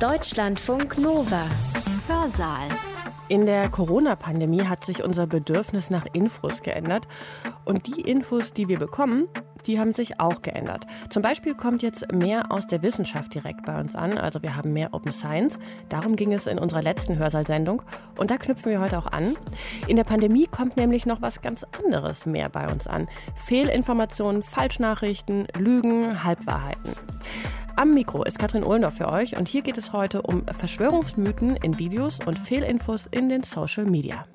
Deutschlandfunk Nova. Hörsaal. In der Corona-Pandemie hat sich unser Bedürfnis nach Infos geändert. Und die Infos, die wir bekommen, die haben sich auch geändert. Zum Beispiel kommt jetzt mehr aus der Wissenschaft direkt bei uns an. Also wir haben mehr Open Science. Darum ging es in unserer letzten Hörsaalsendung. Und da knüpfen wir heute auch an. In der Pandemie kommt nämlich noch was ganz anderes mehr bei uns an. Fehlinformationen, Falschnachrichten, Lügen, Halbwahrheiten. Am Mikro ist Katrin Ohlendorf für euch und hier geht es heute um Verschwörungsmythen in Videos und Fehlinfos in den Social Media.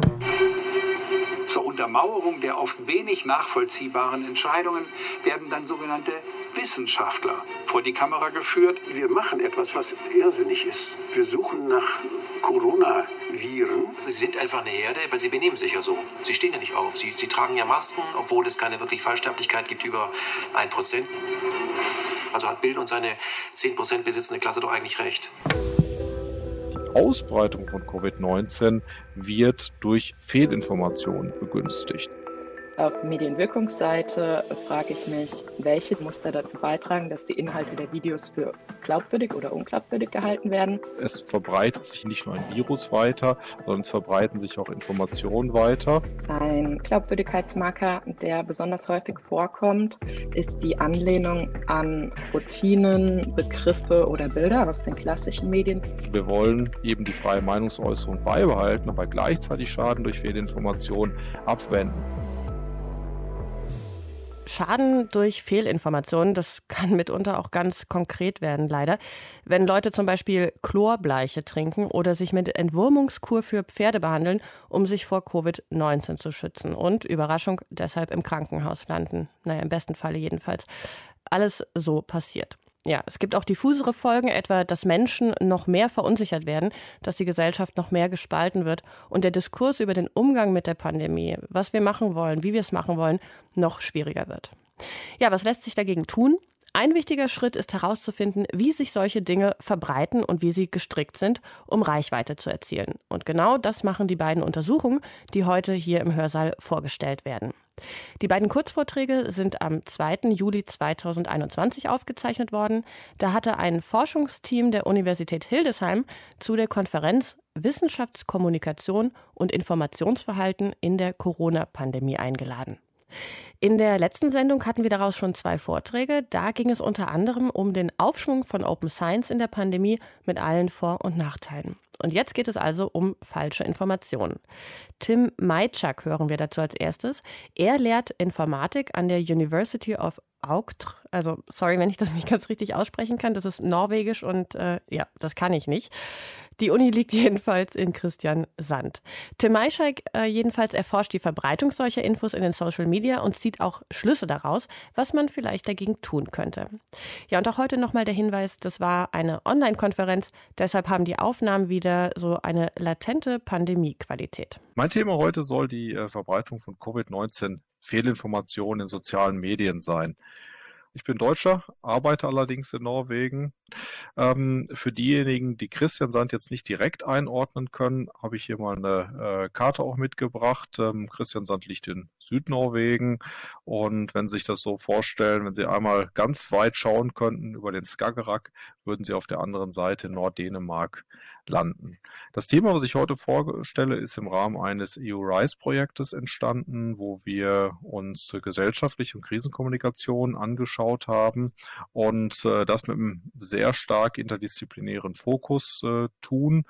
Zur Untermauerung der oft wenig nachvollziehbaren Entscheidungen werden dann sogenannte Wissenschaftler vor die Kamera geführt. Wir machen etwas, was irrsinnig ist. Wir suchen nach Coronaviren. Sie sind einfach eine Herde, weil sie benehmen sich ja so. Sie stehen ja nicht auf. Sie, sie tragen ja Masken, obwohl es keine wirklich Fallsterblichkeit gibt über ein Prozent. Also hat Bild und seine 10% besitzende Klasse doch eigentlich recht. Die Ausbreitung von Covid-19 wird durch Fehlinformationen begünstigt. Auf Medienwirkungsseite frage ich mich, welche Muster dazu beitragen, dass die Inhalte der Videos für glaubwürdig oder unglaubwürdig gehalten werden. Es verbreitet sich nicht nur ein Virus weiter, sondern es verbreiten sich auch Informationen weiter. Ein Glaubwürdigkeitsmarker, der besonders häufig vorkommt, ist die Anlehnung an Routinen, Begriffe oder Bilder aus den klassischen Medien. Wir wollen eben die freie Meinungsäußerung beibehalten, aber gleichzeitig Schaden durch Fehlinformationen abwenden. Schaden durch Fehlinformationen, das kann mitunter auch ganz konkret werden, leider. Wenn Leute zum Beispiel Chlorbleiche trinken oder sich mit Entwurmungskur für Pferde behandeln, um sich vor Covid-19 zu schützen und, Überraschung, deshalb im Krankenhaus landen. Naja, im besten Falle jedenfalls. Alles so passiert. Ja, es gibt auch diffusere Folgen, etwa, dass Menschen noch mehr verunsichert werden, dass die Gesellschaft noch mehr gespalten wird und der Diskurs über den Umgang mit der Pandemie, was wir machen wollen, wie wir es machen wollen, noch schwieriger wird. Ja, was lässt sich dagegen tun? Ein wichtiger Schritt ist herauszufinden, wie sich solche Dinge verbreiten und wie sie gestrickt sind, um Reichweite zu erzielen. Und genau das machen die beiden Untersuchungen, die heute hier im Hörsaal vorgestellt werden. Die beiden Kurzvorträge sind am 2. Juli 2021 aufgezeichnet worden. Da hatte ein Forschungsteam der Universität Hildesheim zu der Konferenz Wissenschaftskommunikation und Informationsverhalten in der Corona-Pandemie eingeladen. In der letzten Sendung hatten wir daraus schon zwei Vorträge. Da ging es unter anderem um den Aufschwung von Open Science in der Pandemie mit allen Vor- und Nachteilen. Und jetzt geht es also um falsche Informationen. Tim Majczak hören wir dazu als erstes. Er lehrt Informatik an der University of Augt. Also, sorry, wenn ich das nicht ganz richtig aussprechen kann. Das ist norwegisch und äh, ja, das kann ich nicht. Die Uni liegt jedenfalls in Christian Sand. Tim Maischek äh, jedenfalls erforscht die Verbreitung solcher Infos in den Social Media und zieht auch Schlüsse daraus, was man vielleicht dagegen tun könnte. Ja, und auch heute nochmal der Hinweis, das war eine Online-Konferenz, deshalb haben die Aufnahmen wieder so eine latente Pandemie-Qualität. Mein Thema heute soll die äh, Verbreitung von Covid-19 Fehlinformationen in sozialen Medien sein. Ich bin Deutscher, arbeite allerdings in Norwegen. Ähm, für diejenigen, die Christian Sand jetzt nicht direkt einordnen können, habe ich hier mal eine äh, Karte auch mitgebracht. Ähm, Christian Sand liegt in Südnorwegen und wenn Sie sich das so vorstellen, wenn Sie einmal ganz weit schauen könnten über den Skagerrak, würden Sie auf der anderen Seite Norddänemark landen. Das Thema, was ich heute vorstelle, ist im Rahmen eines EU-RISE-Projektes entstanden, wo wir uns gesellschaftliche und Krisenkommunikation angeschaut haben und äh, das mit einem sehr stark interdisziplinären Fokus äh, tun.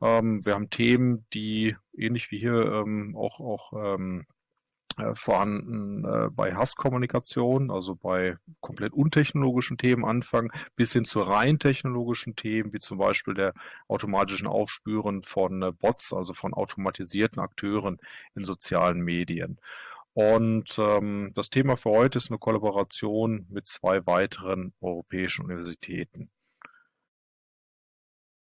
Ähm, wir haben Themen, die ähnlich wie hier ähm, auch, auch ähm, äh, vorhanden äh, bei Hasskommunikation, also bei komplett untechnologischen Themen anfangen, bis hin zu rein technologischen Themen, wie zum Beispiel der automatischen Aufspüren von äh, Bots, also von automatisierten Akteuren in sozialen Medien. Und ähm, das Thema für heute ist eine Kollaboration mit zwei weiteren europäischen Universitäten.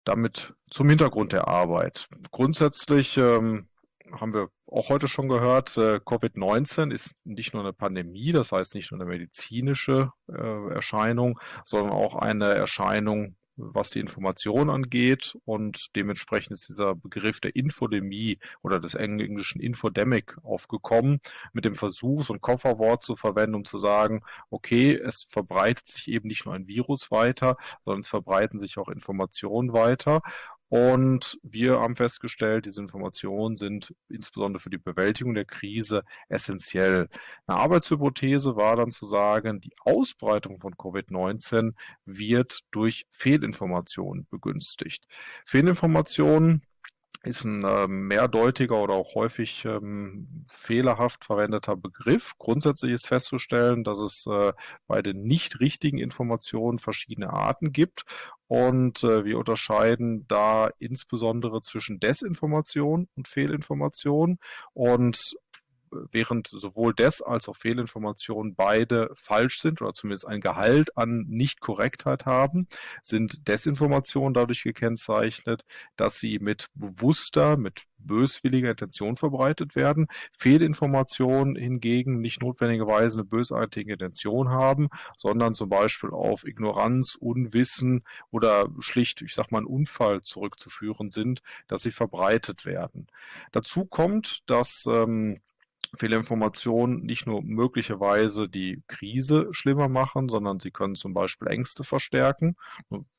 Damit zum Hintergrund der Arbeit. Grundsätzlich ähm, haben wir auch heute schon gehört, äh, Covid-19 ist nicht nur eine Pandemie, das heißt nicht nur eine medizinische äh, Erscheinung, sondern auch eine Erscheinung, was die Information angeht. Und dementsprechend ist dieser Begriff der Infodemie oder des englischen Infodemic aufgekommen, mit dem Versuch, so ein Kofferwort zu verwenden, um zu sagen, okay, es verbreitet sich eben nicht nur ein Virus weiter, sondern es verbreiten sich auch Informationen weiter und wir haben festgestellt, diese Informationen sind insbesondere für die Bewältigung der Krise essentiell. Eine Arbeitshypothese war dann zu sagen, die Ausbreitung von Covid-19 wird durch Fehlinformationen begünstigt. Fehlinformationen ist ein äh, mehrdeutiger oder auch häufig ähm, fehlerhaft verwendeter Begriff. Grundsätzlich ist festzustellen, dass es äh, bei den nicht richtigen Informationen verschiedene Arten gibt und äh, wir unterscheiden da insbesondere zwischen Desinformation und Fehlinformation. Und während sowohl Des- als auch Fehlinformationen beide falsch sind oder zumindest ein Gehalt an Nichtkorrektheit haben, sind Desinformationen dadurch gekennzeichnet, dass sie mit bewusster, mit böswilliger Intention verbreitet werden. Fehlinformationen hingegen nicht notwendigerweise eine bösartige Intention haben, sondern zum Beispiel auf Ignoranz, Unwissen oder schlicht, ich sag mal, einen Unfall zurückzuführen sind, dass sie verbreitet werden. Dazu kommt, dass ähm, Fehlinformationen nicht nur möglicherweise die Krise schlimmer machen, sondern sie können zum Beispiel Ängste verstärken.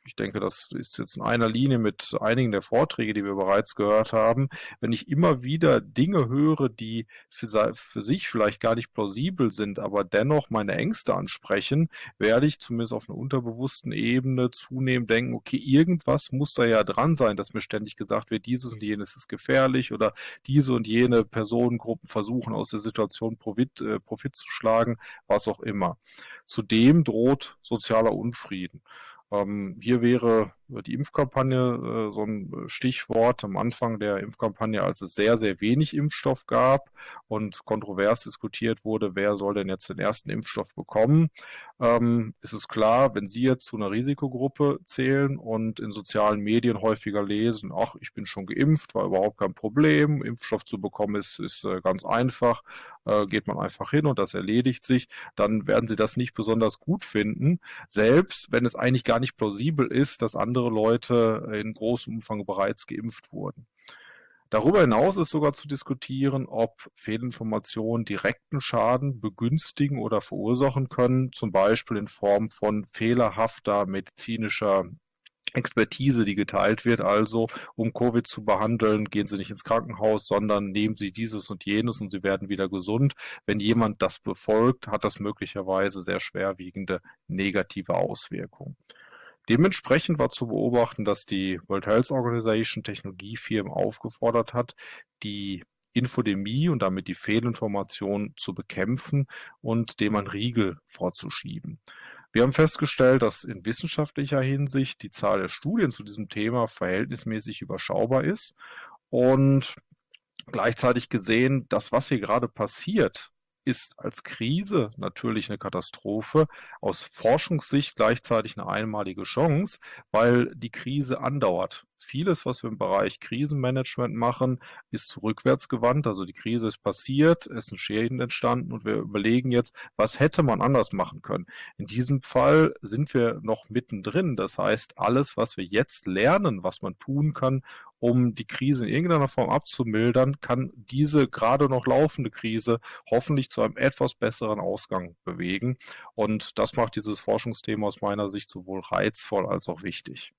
Ich denke, das ist jetzt in einer Linie mit einigen der Vorträge, die wir bereits gehört haben. Wenn ich immer wieder Dinge höre, die für, für sich vielleicht gar nicht plausibel sind, aber dennoch meine Ängste ansprechen, werde ich zumindest auf einer unterbewussten Ebene zunehmend denken, okay, irgendwas muss da ja dran sein, dass mir ständig gesagt wird, dieses und jenes ist gefährlich oder diese und jene Personengruppen versuchen aus der Situation Profit, äh, Profit zu schlagen, was auch immer. Zudem droht sozialer Unfrieden. Ähm, hier wäre die Impfkampagne äh, so ein Stichwort am Anfang der Impfkampagne, als es sehr, sehr wenig Impfstoff gab und kontrovers diskutiert wurde, wer soll denn jetzt den ersten Impfstoff bekommen. Ähm, ist es klar, wenn Sie jetzt zu einer Risikogruppe zählen und in sozialen Medien häufiger lesen, ach, ich bin schon geimpft, war überhaupt kein Problem, Impfstoff zu bekommen ist, ist äh, ganz einfach, äh, geht man einfach hin und das erledigt sich, dann werden Sie das nicht besonders gut finden, selbst wenn es eigentlich gar nicht plausibel ist, dass andere Leute in großem Umfang bereits geimpft wurden. Darüber hinaus ist sogar zu diskutieren, ob Fehlinformationen direkten Schaden begünstigen oder verursachen können, zum Beispiel in Form von fehlerhafter medizinischer Expertise, die geteilt wird. Also, um Covid zu behandeln, gehen Sie nicht ins Krankenhaus, sondern nehmen Sie dieses und jenes und Sie werden wieder gesund. Wenn jemand das befolgt, hat das möglicherweise sehr schwerwiegende negative Auswirkungen. Dementsprechend war zu beobachten, dass die World Health Organization Technologiefirmen aufgefordert hat, die Infodemie und damit die Fehlinformation zu bekämpfen und dem ein Riegel vorzuschieben. Wir haben festgestellt, dass in wissenschaftlicher Hinsicht die Zahl der Studien zu diesem Thema verhältnismäßig überschaubar ist und gleichzeitig gesehen, dass was hier gerade passiert, ist als Krise natürlich eine Katastrophe, aus Forschungssicht gleichzeitig eine einmalige Chance, weil die Krise andauert. Vieles, was wir im Bereich Krisenmanagement machen, ist rückwärtsgewandt. Also die Krise ist passiert, es sind Schäden entstanden und wir überlegen jetzt, was hätte man anders machen können. In diesem Fall sind wir noch mittendrin. Das heißt, alles, was wir jetzt lernen, was man tun kann, um die Krise in irgendeiner Form abzumildern, kann diese gerade noch laufende Krise hoffentlich zu einem etwas besseren Ausgang bewegen. Und das macht dieses Forschungsthema aus meiner Sicht sowohl reizvoll als auch wichtig.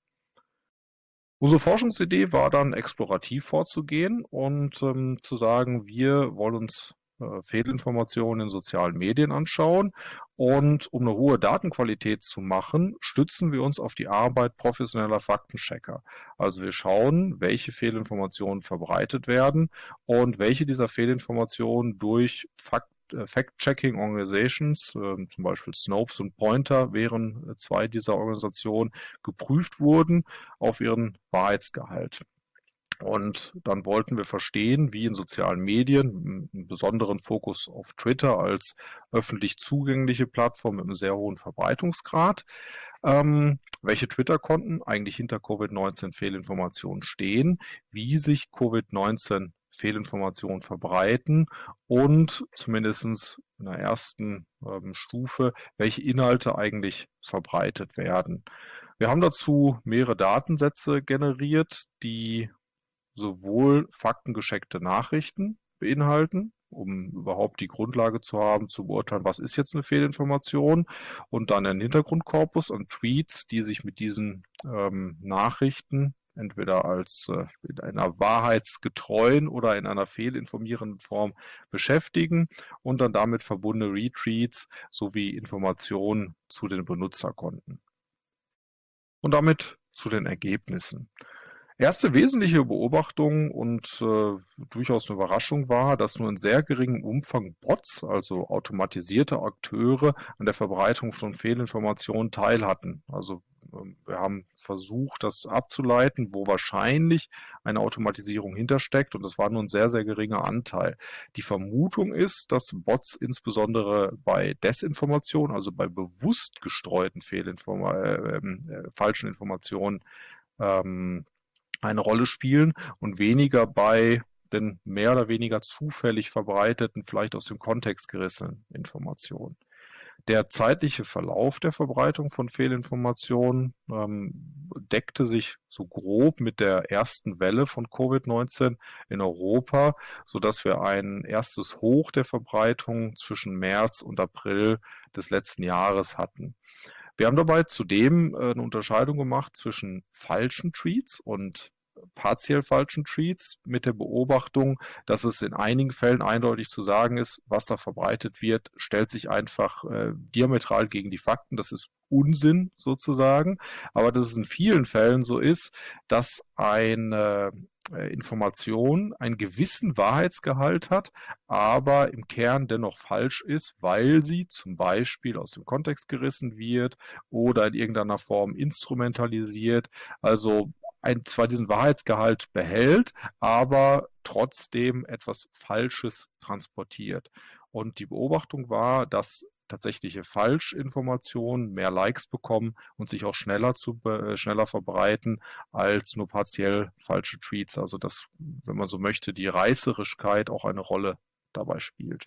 Unsere Forschungsidee war dann explorativ vorzugehen und ähm, zu sagen, wir wollen uns äh, Fehlinformationen in sozialen Medien anschauen. Und um eine hohe Datenqualität zu machen, stützen wir uns auf die Arbeit professioneller Faktenchecker. Also wir schauen, welche Fehlinformationen verbreitet werden und welche dieser Fehlinformationen durch Fakt äh, Fact-Checking Organizations, äh, zum Beispiel Snopes und Pointer wären äh, zwei dieser Organisationen, geprüft wurden auf ihren Wahrheitsgehalt. Und dann wollten wir verstehen, wie in sozialen Medien, einen besonderen Fokus auf Twitter als öffentlich zugängliche Plattform mit einem sehr hohen Verbreitungsgrad, ähm, welche Twitter-Konten eigentlich hinter Covid-19-Fehlinformationen stehen, wie sich Covid-19 Fehlinformationen verbreiten und zumindest in der ersten ähm, Stufe, welche Inhalte eigentlich verbreitet werden. Wir haben dazu mehrere Datensätze generiert, die sowohl faktengescheckte Nachrichten beinhalten, um überhaupt die Grundlage zu haben, zu beurteilen, was ist jetzt eine Fehlinformation und dann einen Hintergrundkorpus an Tweets, die sich mit diesen ähm, Nachrichten entweder als äh, in einer wahrheitsgetreuen oder in einer fehlinformierenden Form beschäftigen und dann damit verbundene Retweets sowie Informationen zu den Benutzerkonten. Und damit zu den Ergebnissen. Erste wesentliche Beobachtung und äh, durchaus eine Überraschung war, dass nur in sehr geringem Umfang Bots, also automatisierte Akteure, an der Verbreitung von Fehlinformationen teilhatten. Also wir haben versucht, das abzuleiten, wo wahrscheinlich eine Automatisierung hintersteckt und das war nur ein sehr, sehr geringer Anteil. Die Vermutung ist, dass Bots insbesondere bei Desinformation, also bei bewusst gestreuten Fehlinforma äh, ähm, äh, falschen Informationen, ähm, eine Rolle spielen und weniger bei den mehr oder weniger zufällig verbreiteten, vielleicht aus dem Kontext gerissenen Informationen. Der zeitliche Verlauf der Verbreitung von Fehlinformationen ähm, deckte sich so grob mit der ersten Welle von Covid-19 in Europa, so dass wir ein erstes Hoch der Verbreitung zwischen März und April des letzten Jahres hatten. Wir haben dabei zudem äh, eine Unterscheidung gemacht zwischen falschen Tweets und partiell falschen Tweets mit der Beobachtung, dass es in einigen Fällen eindeutig zu sagen ist, was da verbreitet wird, stellt sich einfach äh, diametral gegen die Fakten. Das ist Unsinn sozusagen. Aber dass es in vielen Fällen so ist, dass eine äh, Information einen gewissen Wahrheitsgehalt hat, aber im Kern dennoch falsch ist, weil sie zum Beispiel aus dem Kontext gerissen wird oder in irgendeiner Form instrumentalisiert. Also ein, zwar diesen Wahrheitsgehalt behält, aber trotzdem etwas Falsches transportiert. Und die Beobachtung war, dass tatsächliche Falschinformationen mehr Likes bekommen und sich auch schneller zu äh, schneller verbreiten als nur partiell falsche Tweets. Also dass, wenn man so möchte, die Reißerischkeit auch eine Rolle dabei spielt.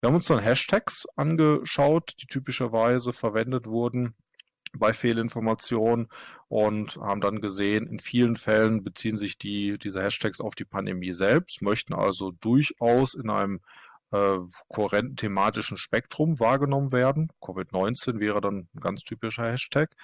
Wir haben uns dann Hashtags angeschaut, die typischerweise verwendet wurden bei Fehlinformationen und haben dann gesehen, in vielen Fällen beziehen sich die, diese Hashtags auf die Pandemie selbst, möchten also durchaus in einem äh, kohärenten thematischen Spektrum wahrgenommen werden. Covid-19 wäre dann ein ganz typischer Hashtag.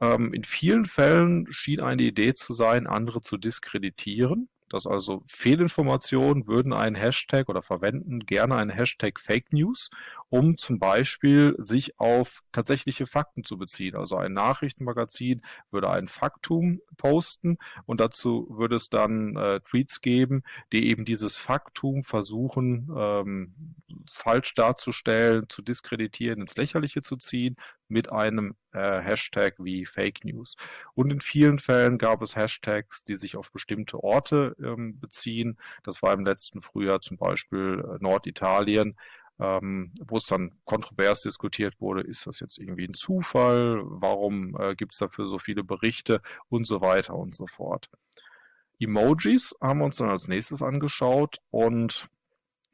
Ähm, in vielen Fällen schien eine Idee zu sein, andere zu diskreditieren dass also Fehlinformationen würden einen Hashtag oder verwenden gerne einen Hashtag Fake News, um zum Beispiel sich auf tatsächliche Fakten zu beziehen. Also ein Nachrichtenmagazin würde ein Faktum posten und dazu würde es dann äh, Tweets geben, die eben dieses Faktum versuchen ähm, falsch darzustellen, zu diskreditieren, ins Lächerliche zu ziehen mit einem äh, Hashtag wie Fake News. Und in vielen Fällen gab es Hashtags, die sich auf bestimmte Orte ähm, beziehen. Das war im letzten Frühjahr zum Beispiel äh, Norditalien, ähm, wo es dann kontrovers diskutiert wurde, ist das jetzt irgendwie ein Zufall, warum äh, gibt es dafür so viele Berichte und so weiter und so fort. Emojis haben wir uns dann als nächstes angeschaut und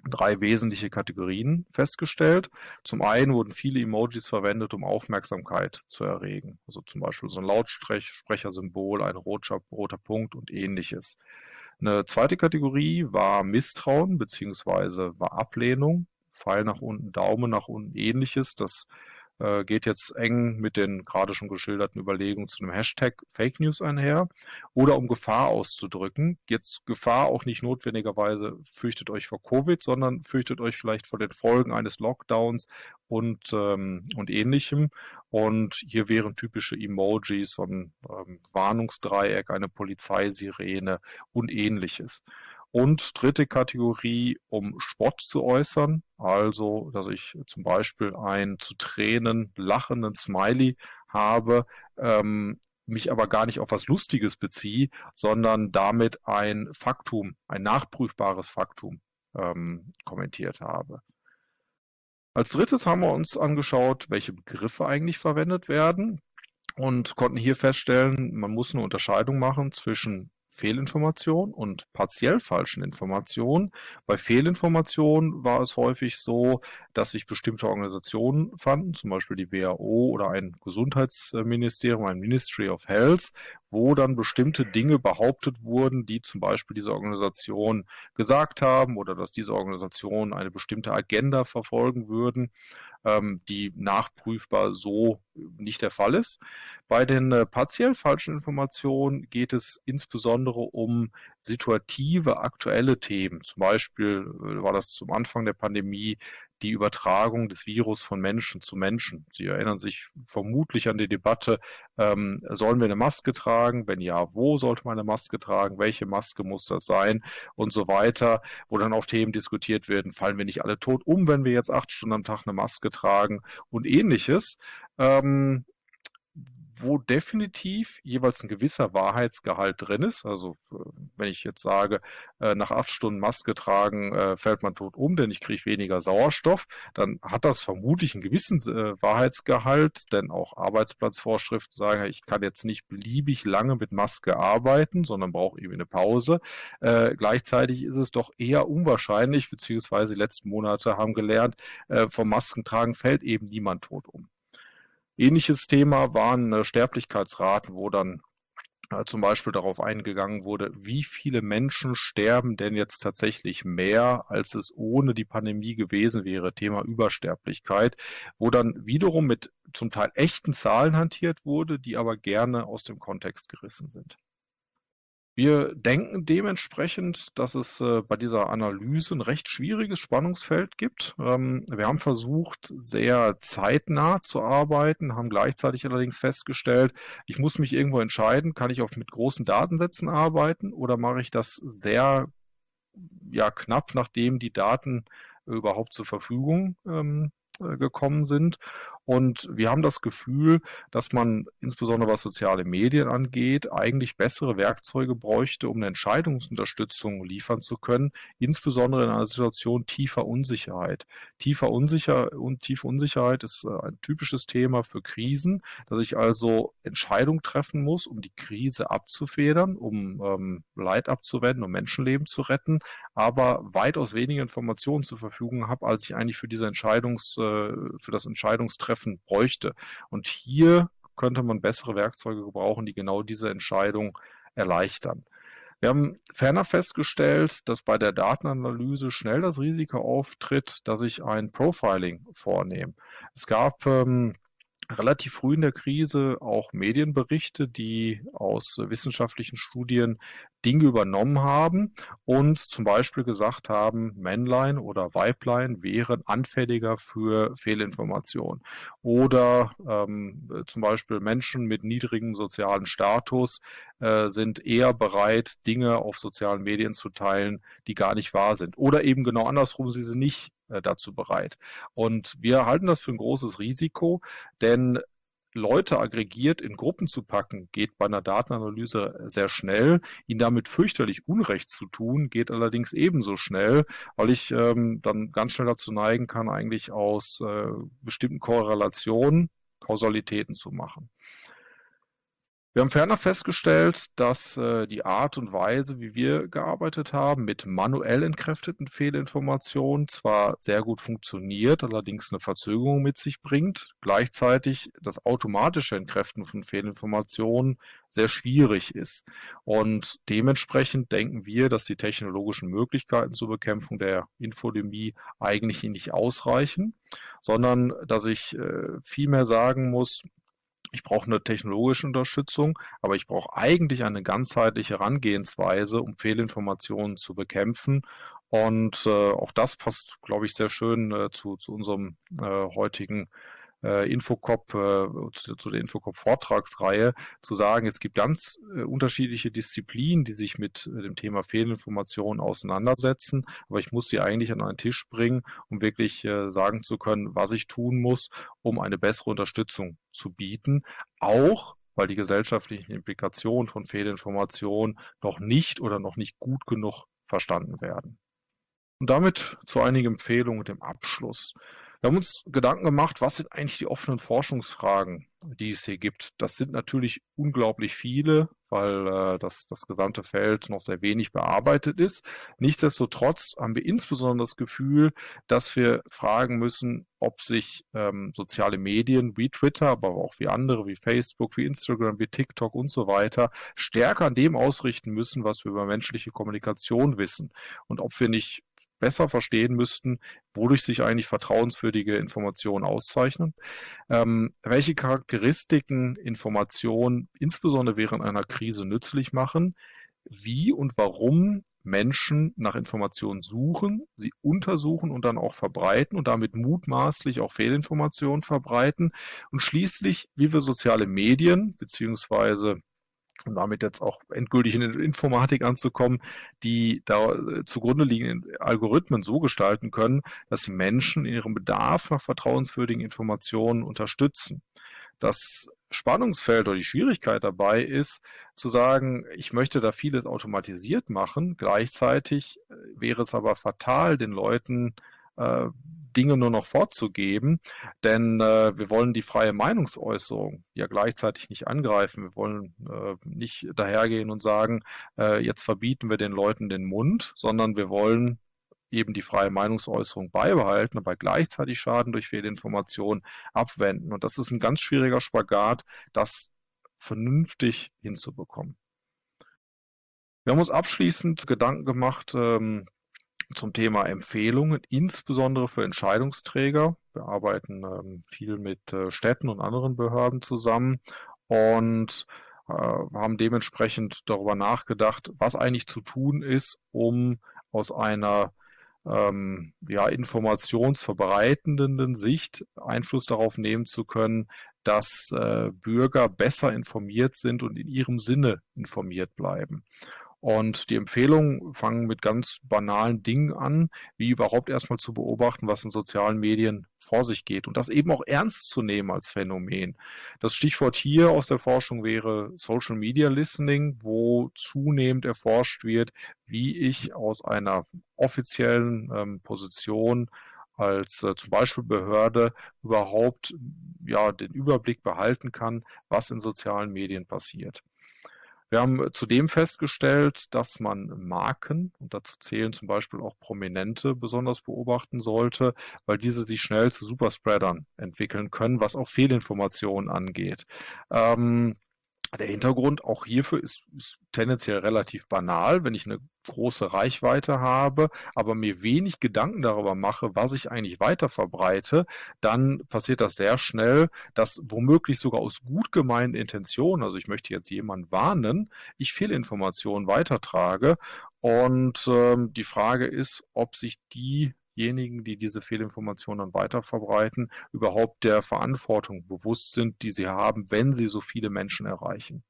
drei wesentliche Kategorien festgestellt. Zum einen wurden viele Emojis verwendet, um Aufmerksamkeit zu erregen. Also zum Beispiel so ein Lautsprechersymbol, ein roter, roter Punkt und ähnliches. Eine zweite Kategorie war Misstrauen bzw. war Ablehnung. Pfeil nach unten, Daumen nach unten, ähnliches. Das äh, geht jetzt eng mit den gerade schon geschilderten Überlegungen zu einem Hashtag Fake News einher oder um Gefahr auszudrücken. Jetzt Gefahr auch nicht notwendigerweise fürchtet euch vor Covid, sondern fürchtet euch vielleicht vor den Folgen eines Lockdowns und, ähm, und ähnlichem. Und hier wären typische Emojis, so ein ähm, Warnungsdreieck, eine Polizeisirene und ähnliches. Und dritte Kategorie, um Spott zu äußern, also dass ich zum Beispiel einen zu Tränen lachenden Smiley habe, ähm, mich aber gar nicht auf was Lustiges beziehe, sondern damit ein Faktum, ein nachprüfbares Faktum ähm, kommentiert habe. Als drittes haben wir uns angeschaut, welche Begriffe eigentlich verwendet werden und konnten hier feststellen, man muss eine Unterscheidung machen zwischen Fehlinformationen und partiell falschen Informationen. Bei Fehlinformationen war es häufig so, dass sich bestimmte Organisationen fanden, zum Beispiel die WHO oder ein Gesundheitsministerium, ein Ministry of Health, wo dann bestimmte Dinge behauptet wurden, die zum Beispiel diese Organisation gesagt haben oder dass diese Organisation eine bestimmte Agenda verfolgen würden ähm, die nachprüfbar so nicht der Fall ist. Bei den äh, partiell falschen Informationen geht es insbesondere um situative, aktuelle Themen. Zum Beispiel äh, war das zum Anfang der Pandemie die Übertragung des Virus von Menschen zu Menschen. Sie erinnern sich vermutlich an die Debatte, ähm, sollen wir eine Maske tragen? Wenn ja, wo sollte man eine Maske tragen? Welche Maske muss das sein? Und so weiter, wo dann auch Themen diskutiert werden, fallen wir nicht alle tot um, wenn wir jetzt acht Stunden am Tag eine Maske tragen und ähnliches. Ähm, wo definitiv jeweils ein gewisser Wahrheitsgehalt drin ist. Also äh, wenn ich jetzt sage, äh, nach acht Stunden Maske tragen äh, fällt man tot um, denn ich kriege weniger Sauerstoff, dann hat das vermutlich einen gewissen Wahrheitsgehalt, denn auch Arbeitsplatzvorschriften sagen, ich kann jetzt nicht beliebig lange mit Maske arbeiten, sondern brauche irgendwie eine Pause. gleichzeitig ist es doch eher unwahrscheinlich, beziehungsweise die letzten Monate haben gelernt, vom Maskentragen fällt eben niemand tot um. Ähnliches Thema waren äh, Sterblichkeitsraten, wo dann äh, zum Beispiel darauf eingegangen wurde, wie viele Menschen sterben denn jetzt tatsächlich mehr, als es ohne die Pandemie gewesen wäre, Thema Übersterblichkeit, wo dann wiederum mit zum Teil echten Zahlen hantiert wurde, die aber gerne aus dem Kontext gerissen sind. Wir denken dementsprechend, dass es äh, bei dieser Analyse ein recht schwieriges Spannungsfeld gibt. Ähm, wir haben versucht, sehr zeitnah zu arbeiten, haben gleichzeitig allerdings festgestellt, ich muss mich irgendwo entscheiden, kann ich auch mit großen Datensätzen arbeiten oder mache ich das sehr ja, knapp, nachdem die Daten überhaupt zur Verfügung ähm, äh, gekommen sind. Und wir haben das Gefühl, dass man insbesondere was soziale Medien angeht, eigentlich bessere Werkzeuge bräuchte, um eine Entscheidungsunterstützung liefern zu können, insbesondere in einer Situation tiefer Unsicherheit. Tiefer Unsicher und tiefe Unsicherheit ist äh, ein typisches Thema für Krisen, dass ich also Entscheidungen treffen muss, um die Krise abzufedern, um ähm, Leid abzuwenden, um Menschenleben zu retten, aber weitaus weniger Informationen zur Verfügung habe, als ich eigentlich für diese Entscheidungs, äh, für das Entscheidungstreffen treffen bräuchte. Und hier könnte man bessere Werkzeuge gebrauchen, die genau diese Entscheidung erleichtern. Wir haben ferner festgestellt, dass bei der Datenanalyse schnell das Risiko auftritt, dass ich ein Profiling vornehme. Es gab ähm, relativ früh in der Krise auch Medienberichte, die aus wissenschaftlichen Studien Dinge übernommen haben und zum Beispiel gesagt haben, Männlein oder Weiblein wären anfälliger für Fehlinformationen. Oder ähm, zum Beispiel Menschen mit niedrigem sozialen Status äh, sind eher bereit, Dinge auf sozialen Medien zu teilen, die gar nicht wahr sind. Oder eben genau andersrum, sie sind nicht dazu bereit. Und wir halten das für ein großes Risiko, denn Leute aggregiert in Gruppen zu packen, geht bei einer Datenanalyse sehr schnell. Ihnen damit fürchterlich Unrecht zu tun, geht allerdings ebenso schnell, weil ich ähm, dann ganz schnell dazu neigen kann, eigentlich aus äh, bestimmten Korrelationen Kausalitäten zu machen. Wir haben ferner festgestellt, dass äh, die Art und Weise, wie wir gearbeitet haben, mit manuell entkräfteten Fehlinformationen zwar sehr gut funktioniert, allerdings eine Verzögerung mit sich bringt, gleichzeitig das automatische Entkräften von Fehlinformationen sehr schwierig ist. Und dementsprechend denken wir, dass die technologischen Möglichkeiten zur Bekämpfung der Infodemie eigentlich nicht ausreichen, sondern dass ich äh, vielmehr sagen muss, ich brauche eine technologische Unterstützung, aber ich brauche eigentlich eine ganzheitliche Herangehensweise, um Fehlinformationen zu bekämpfen. Und äh, auch das passt, glaube ich, sehr schön äh, zu, zu unserem äh, heutigen äh, Infocop, äh, zu, zu, der Infocop-Vortragsreihe, zu sagen, es gibt ganz äh, unterschiedliche Disziplinen, die sich mit äh, dem Thema Fehlinformationen auseinandersetzen, aber ich muss sie eigentlich an einen Tisch bringen, um wirklich äh, sagen zu können, was ich tun muss, um eine bessere Unterstützung zu bieten, auch weil die gesellschaftlichen Implikationen von Fehlinformationen noch nicht oder noch nicht gut genug verstanden werden. Und damit zu einigen Empfehlungen und dem Abschluss. Wir haben uns Gedanken gemacht, was sind eigentlich die offenen Forschungsfragen, die es hier gibt. Das sind natürlich unglaublich viele, weil äh, das, das gesamte Feld noch sehr wenig bearbeitet ist. Nichtsdestotrotz haben wir insbesondere das Gefühl, dass wir fragen müssen, ob sich ähm, soziale Medien wie Twitter, aber auch wie andere, wie Facebook, wie Instagram, wie TikTok und so weiter, stärker an dem ausrichten müssen, was wir über menschliche Kommunikation wissen. Und ob wir nicht besser verstehen müssten, wodurch sich eigentlich vertrauenswürdige Informationen auszeichnen, ähm, welche Charakteristiken Informationen insbesondere während einer Krise nützlich machen, wie und warum Menschen nach Informationen suchen, sie untersuchen und dann auch verbreiten und damit mutmaßlich auch Fehlinformationen verbreiten? Und schließlich, wie wir soziale Medien beziehungsweise und damit jetzt auch endgültig in die Informatik anzukommen, die da äh, zugrunde liegenden Algorithmen so gestalten können, dass sie Menschen in ihrem Bedarf nach vertrauenswürdigen Informationen unterstützen. Das Spannungsfeld oder die Schwierigkeit dabei ist, zu sagen, ich möchte da vieles automatisiert machen. Gleichzeitig äh, wäre es aber fatal, den Leuten äh, Dinge nur noch vorzugeben, denn äh, wir wollen die freie Meinungsäußerung ja gleichzeitig nicht angreifen. Wir wollen äh, nicht dahergehen und sagen, äh, jetzt verbieten wir den Leuten den Mund, sondern wir wollen eben die freie Meinungsäußerung beibehalten, aber gleichzeitig Schaden durch Fehlinformation abwenden. Und das ist ein ganz schwieriger Spagat, das vernünftig hinzubekommen. Wir haben uns abschließend Gedanken gemacht, ähm, zum Thema Empfehlungen, insbesondere für Entscheidungsträger. Wir arbeiten ähm, viel mit äh, Städten und anderen Behörden zusammen und äh, haben dementsprechend darüber nachgedacht, was eigentlich zu tun ist, um aus einer ähm, ja, informationsverbreitenden Sicht Einfluss darauf nehmen zu können, dass äh, Bürger besser informiert sind und in ihrem Sinne informiert bleiben. Und die Empfehlungen fangen mit ganz banalen Dingen an, wie überhaupt erstmal zu beobachten, was in sozialen Medien vor sich geht und das eben auch ernst zu nehmen als Phänomen. Das Stichwort hier aus der Forschung wäre Social Media Listening, wo zunehmend erforscht wird, wie ich aus einer offiziellen ähm, Position als äh, zum Beispiel Behörde überhaupt ja den Überblick behalten kann, was in sozialen Medien passiert. Wir haben zudem festgestellt, dass man Marken, und dazu zählen zum Beispiel auch Prominente, besonders beobachten sollte, weil diese sich schnell zu Superspreadern entwickeln können, was auch Fehlinformationen angeht. Ähm, der Hintergrund auch hierfür ist, ist, tendenziell relativ banal, wenn ich eine große Reichweite habe, aber mir wenig Gedanken darüber mache, was ich eigentlich weiter verbreite, dann passiert das sehr schnell, dass womöglich sogar aus gut gemeinten Intentionen, also ich möchte jetzt jemanden warnen, ich Fehlinformationen weitertrage. Und ähm, die Frage ist, ob sich die diejenigen, die diese Fehlinformationen dann weiterverbreiten, überhaupt der Verantwortung bewusst sind, die sie haben, wenn sie so viele Menschen erreichen.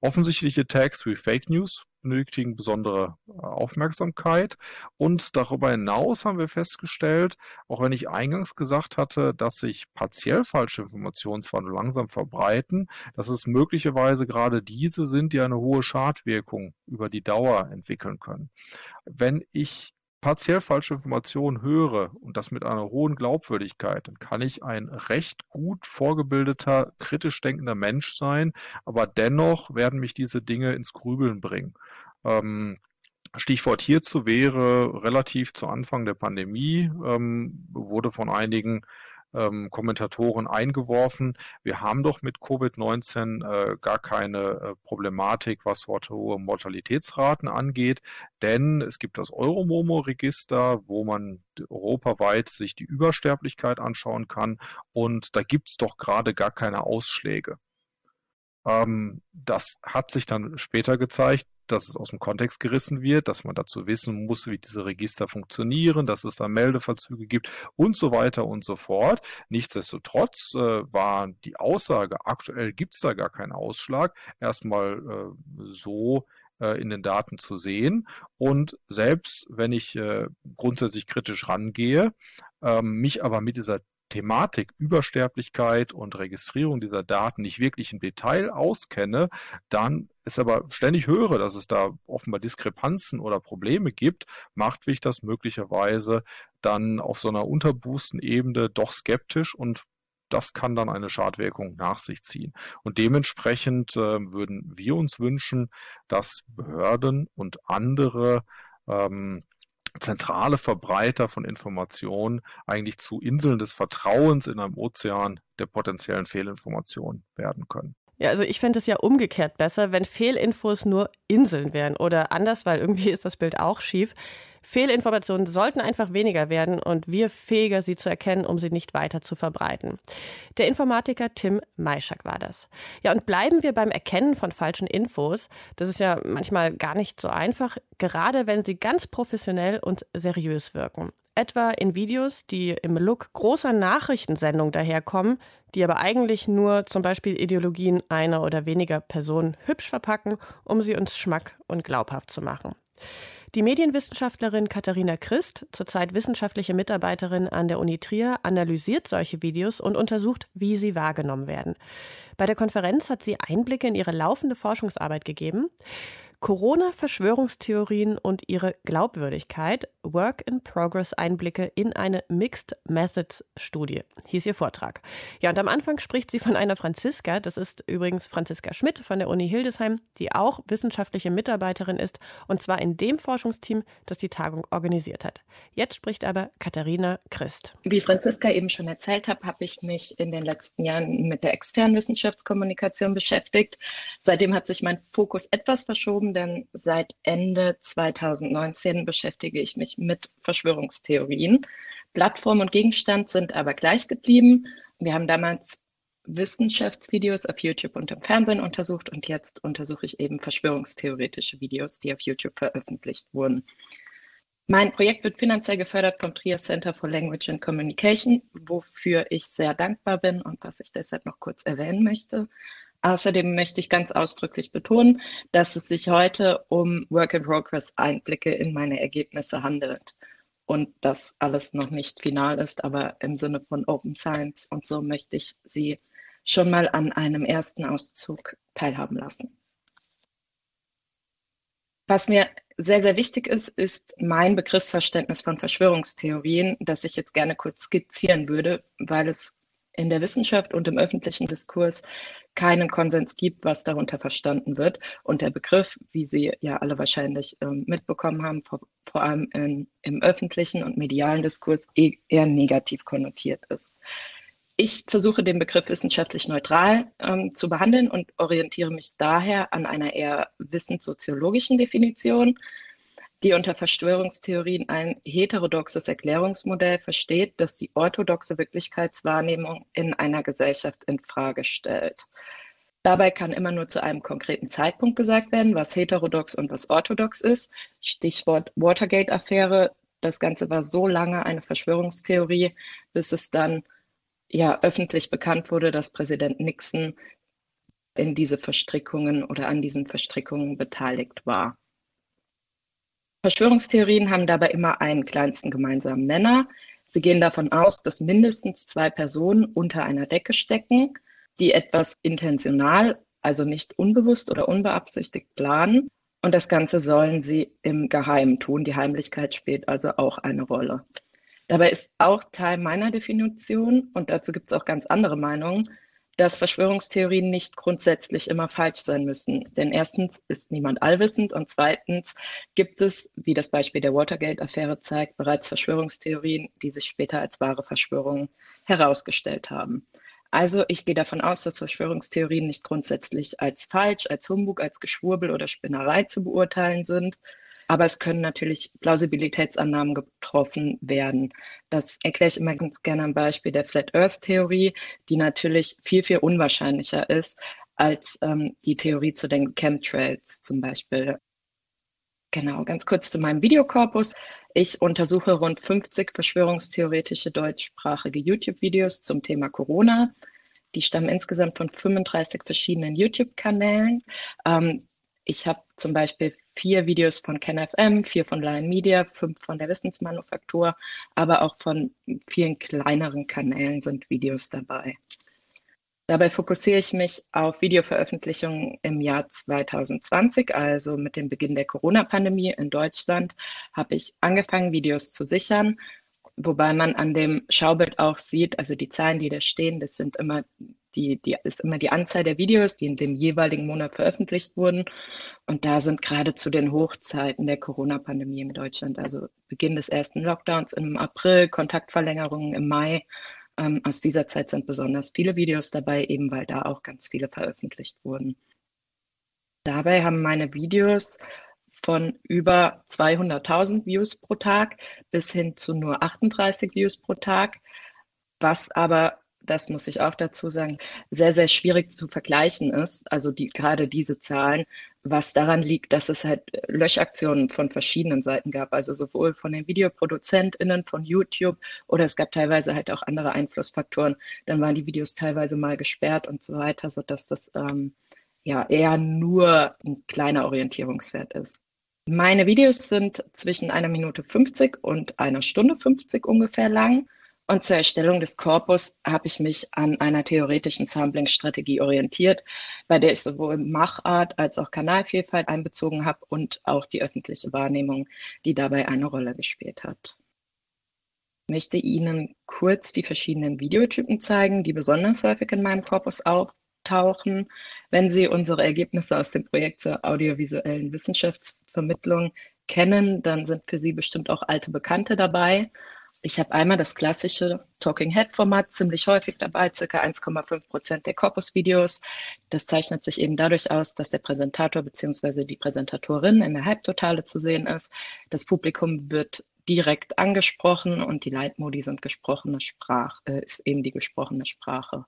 Offensichtliche Tags wie Fake News benötigen besondere äh, Aufmerksamkeit. Und darüber hinaus haben wir festgestellt, auch wenn ich eingangs gesagt hatte, dass sich partiell falsche Informationen zwar nur langsam verbreiten, dass es möglicherweise gerade diese sind, die eine hohe Schadwirkung über die Dauer entwickeln können. Wenn ich partiell falsche Informationen höre und das mit einer hohen Glaubwürdigkeit, dann kann ich ein recht gut vorgebildeter, kritisch denkender Mensch sein, aber dennoch werden mich diese Dinge ins Grübeln bringen. Ähm, Stichwort hierzu wäre relativ zu Anfang der Pandemie, ähm, wurde von einigen ähm, Kommentatoren eingeworfen. Wir haben doch mit Covid-19 äh, gar keine äh, Problematik, was hohe Mortalitätsraten angeht, denn es gibt das Euromomo-Register, wo man europaweit sich die Übersterblichkeit anschauen kann und da gibt es doch gerade gar keine Ausschläge. Ähm, das hat sich dann später gezeigt, dass es aus dem Kontext gerissen wird, dass man dazu wissen muss, wie diese Register funktionieren, dass es da Meldeverzüge gibt und so weiter und so fort. Nichtsdestotrotz äh, war die Aussage, aktuell gibt es da gar keinen Ausschlag, erstmal äh, so äh, in den Daten zu sehen. Und selbst wenn ich äh, grundsätzlich kritisch rangehe, ähm, mich aber mit dieser Thematik Übersterblichkeit und Registrierung dieser Daten nicht wirklich im Detail auskenne, dann es aber ständig höre, dass es da offenbar Diskrepanzen oder Probleme gibt, macht mich das möglicherweise dann auf so einer unterboosten Ebene doch skeptisch und das kann dann eine Schadwirkung nach sich ziehen. Und dementsprechend äh, würden wir uns wünschen, dass Behörden und andere ähm, zentrale Verbreiter von Informationen eigentlich zu Inseln des Vertrauens in einem Ozean der potenziellen Fehlinformationen werden können. Ja, also ich fände es ja umgekehrt besser, wenn Fehlinfos nur Inseln wären oder anders, weil irgendwie ist das Bild auch schief. Fehlinformationen sollten einfach weniger werden und wir fähiger, sie zu erkennen, um sie nicht weiter zu verbreiten. Der Informatiker Tim Maischak war das. Ja, und bleiben wir beim Erkennen von falschen Infos. Das ist ja manchmal gar nicht so einfach, gerade wenn sie ganz professionell und seriös wirken. Etwa in Videos, die im Look großer Nachrichtensendungen daherkommen, die aber eigentlich nur zum Beispiel Ideologien einer oder weniger Personen hübsch verpacken, um sie uns schmack und glaubhaft zu machen. Die Medienwissenschaftlerin Katharina Christ, zurzeit wissenschaftliche Mitarbeiterin an der Uni Trier, analysiert solche Videos und untersucht, wie sie wahrgenommen werden. Bei der Konferenz hat sie Einblicke in ihre laufende Forschungsarbeit gegeben. Corona-Verschwörungstheorien und ihre Glaubwürdigkeit, Work-in-Progress-Einblicke in eine Mixed Methods-Studie, hieß ihr Vortrag. Ja, und am Anfang spricht sie von einer Franziska, das ist übrigens Franziska Schmidt von der Uni Hildesheim, die auch wissenschaftliche Mitarbeiterin ist, und zwar in dem Forschungsteam, das die Tagung organisiert hat. Jetzt spricht aber Katharina Christ. Wie Franziska eben schon erzählt hat, habe ich mich in den letzten Jahren mit der externen Wissenschaftskommunikation beschäftigt. Seitdem hat sich mein Fokus etwas verschoben denn seit Ende 2019 beschäftige ich mich mit Verschwörungstheorien. Plattform und Gegenstand sind aber gleich geblieben. Wir haben damals Wissenschaftsvideos auf YouTube und im Fernsehen untersucht und jetzt untersuche ich eben verschwörungstheoretische Videos, die auf YouTube veröffentlicht wurden. Mein Projekt wird finanziell gefördert vom Trier Center for Language and Communication, wofür ich sehr dankbar bin und was ich deshalb noch kurz erwähnen möchte. Außerdem möchte ich ganz ausdrücklich betonen, dass es sich heute um Work-in-Progress-Einblicke in meine Ergebnisse handelt und das alles noch nicht final ist, aber im Sinne von Open Science und so möchte ich Sie schon mal an einem ersten Auszug teilhaben lassen. Was mir sehr, sehr wichtig ist, ist mein Begriffsverständnis von Verschwörungstheorien, das ich jetzt gerne kurz skizzieren würde, weil es in der Wissenschaft und im öffentlichen Diskurs keinen Konsens gibt, was darunter verstanden wird. Und der Begriff, wie Sie ja alle wahrscheinlich ähm, mitbekommen haben, vor, vor allem in, im öffentlichen und medialen Diskurs e, eher negativ konnotiert ist. Ich versuche den Begriff wissenschaftlich neutral ähm, zu behandeln und orientiere mich daher an einer eher wissenssoziologischen Definition, die unter Verschwörungstheorien ein heterodoxes Erklärungsmodell versteht, das die orthodoxe Wirklichkeitswahrnehmung in einer Gesellschaft in Frage stellt. Dabei kann immer nur zu einem konkreten Zeitpunkt gesagt werden, was heterodox und was orthodox ist. Stichwort Watergate-Affäre. Das Ganze war so lange eine Verschwörungstheorie, bis es dann ja öffentlich bekannt wurde, dass Präsident Nixon in diese Verstrickungen oder an diesen Verstrickungen beteiligt war. Verschwörungstheorien haben dabei immer einen kleinsten gemeinsamen Nenner. Sie gehen davon aus, dass mindestens zwei Personen unter einer Decke stecken, die etwas intentional, also nicht unbewusst oder unbeabsichtigt planen. Und das Ganze sollen sie im Geheimen tun. Die Heimlichkeit spielt also auch eine Rolle. Dabei ist auch Teil meiner Definition, und dazu gibt es auch ganz andere Meinungen, dass Verschwörungstheorien nicht grundsätzlich immer falsch sein müssen. Denn erstens ist niemand allwissend und zweitens gibt es, wie das Beispiel der Watergate-Affäre zeigt, bereits Verschwörungstheorien, die sich später als wahre Verschwörungen herausgestellt haben. Also ich gehe davon aus, dass Verschwörungstheorien nicht grundsätzlich als falsch, als Humbug, als Geschwurbel oder Spinnerei zu beurteilen sind, aber es können natürlich Plausibilitätsannahmen getroffen werden. Das erkläre ich immer ganz gerne am Beispiel der Flat Earth Theorie, die natürlich viel, viel unwahrscheinlicher ist als ähm, die Theorie zu den Chemtrails zum Beispiel. Genau, ganz kurz zu meinem Videokorpus. Ich untersuche rund 50 verschwörungstheoretische deutschsprachige YouTube-Videos zum Thema Corona. Die stammen insgesamt von 35 verschiedenen YouTube-Kanälen. Ähm, ich habe zum Beispiel vier Videos von KenFM, vier von Lion Media, fünf von der Wissensmanufaktur, aber auch von vielen kleineren Kanälen sind Videos dabei. Dabei fokussiere ich mich auf Videoveröffentlichungen im Jahr 2020, also mit dem Beginn der Corona-Pandemie in Deutschland, habe ich angefangen, Videos zu sichern, wobei man an dem Schaubild auch sieht, also die Zahlen, die da stehen, das sind immer die, die ist immer die Anzahl der Videos, die in dem jeweiligen Monat veröffentlicht wurden. Und da sind gerade zu den Hochzeiten der Corona-Pandemie in Deutschland, also Beginn des ersten Lockdowns im April, Kontaktverlängerungen im Mai, ähm, aus dieser Zeit sind besonders viele Videos dabei, eben weil da auch ganz viele veröffentlicht wurden. Dabei haben meine Videos von über 200.000 Views pro Tag bis hin zu nur 38 Views pro Tag, was aber das muss ich auch dazu sagen, sehr, sehr schwierig zu vergleichen ist, also die, gerade diese Zahlen, was daran liegt, dass es halt Löschaktionen von verschiedenen Seiten gab, also sowohl von den VideoproduzentInnen von YouTube oder es gab teilweise halt auch andere Einflussfaktoren. Dann waren die Videos teilweise mal gesperrt und so weiter, sodass das ähm, ja eher nur ein kleiner Orientierungswert ist. Meine Videos sind zwischen einer Minute 50 und einer Stunde 50 ungefähr lang. Und zur Erstellung des Korpus habe ich mich an einer theoretischen Sampling-Strategie orientiert, bei der ich sowohl Machart als auch Kanalvielfalt einbezogen habe und auch die öffentliche Wahrnehmung, die dabei eine Rolle gespielt hat. Ich möchte Ihnen kurz die verschiedenen Videotypen zeigen, die besonders häufig in meinem Korpus auftauchen. Wenn Sie unsere Ergebnisse aus dem Projekt zur audiovisuellen Wissenschaftsvermittlung kennen, dann sind für Sie bestimmt auch alte Bekannte dabei. Ich habe einmal das klassische Talking Head Format ziemlich häufig dabei, circa 1,5 Prozent der Corpus-Videos. Das zeichnet sich eben dadurch aus, dass der Präsentator bzw. die Präsentatorin in der Halbtotale zu sehen ist. Das Publikum wird direkt angesprochen und die Leitmodi sind gesprochene Sprache, äh, ist eben die gesprochene Sprache.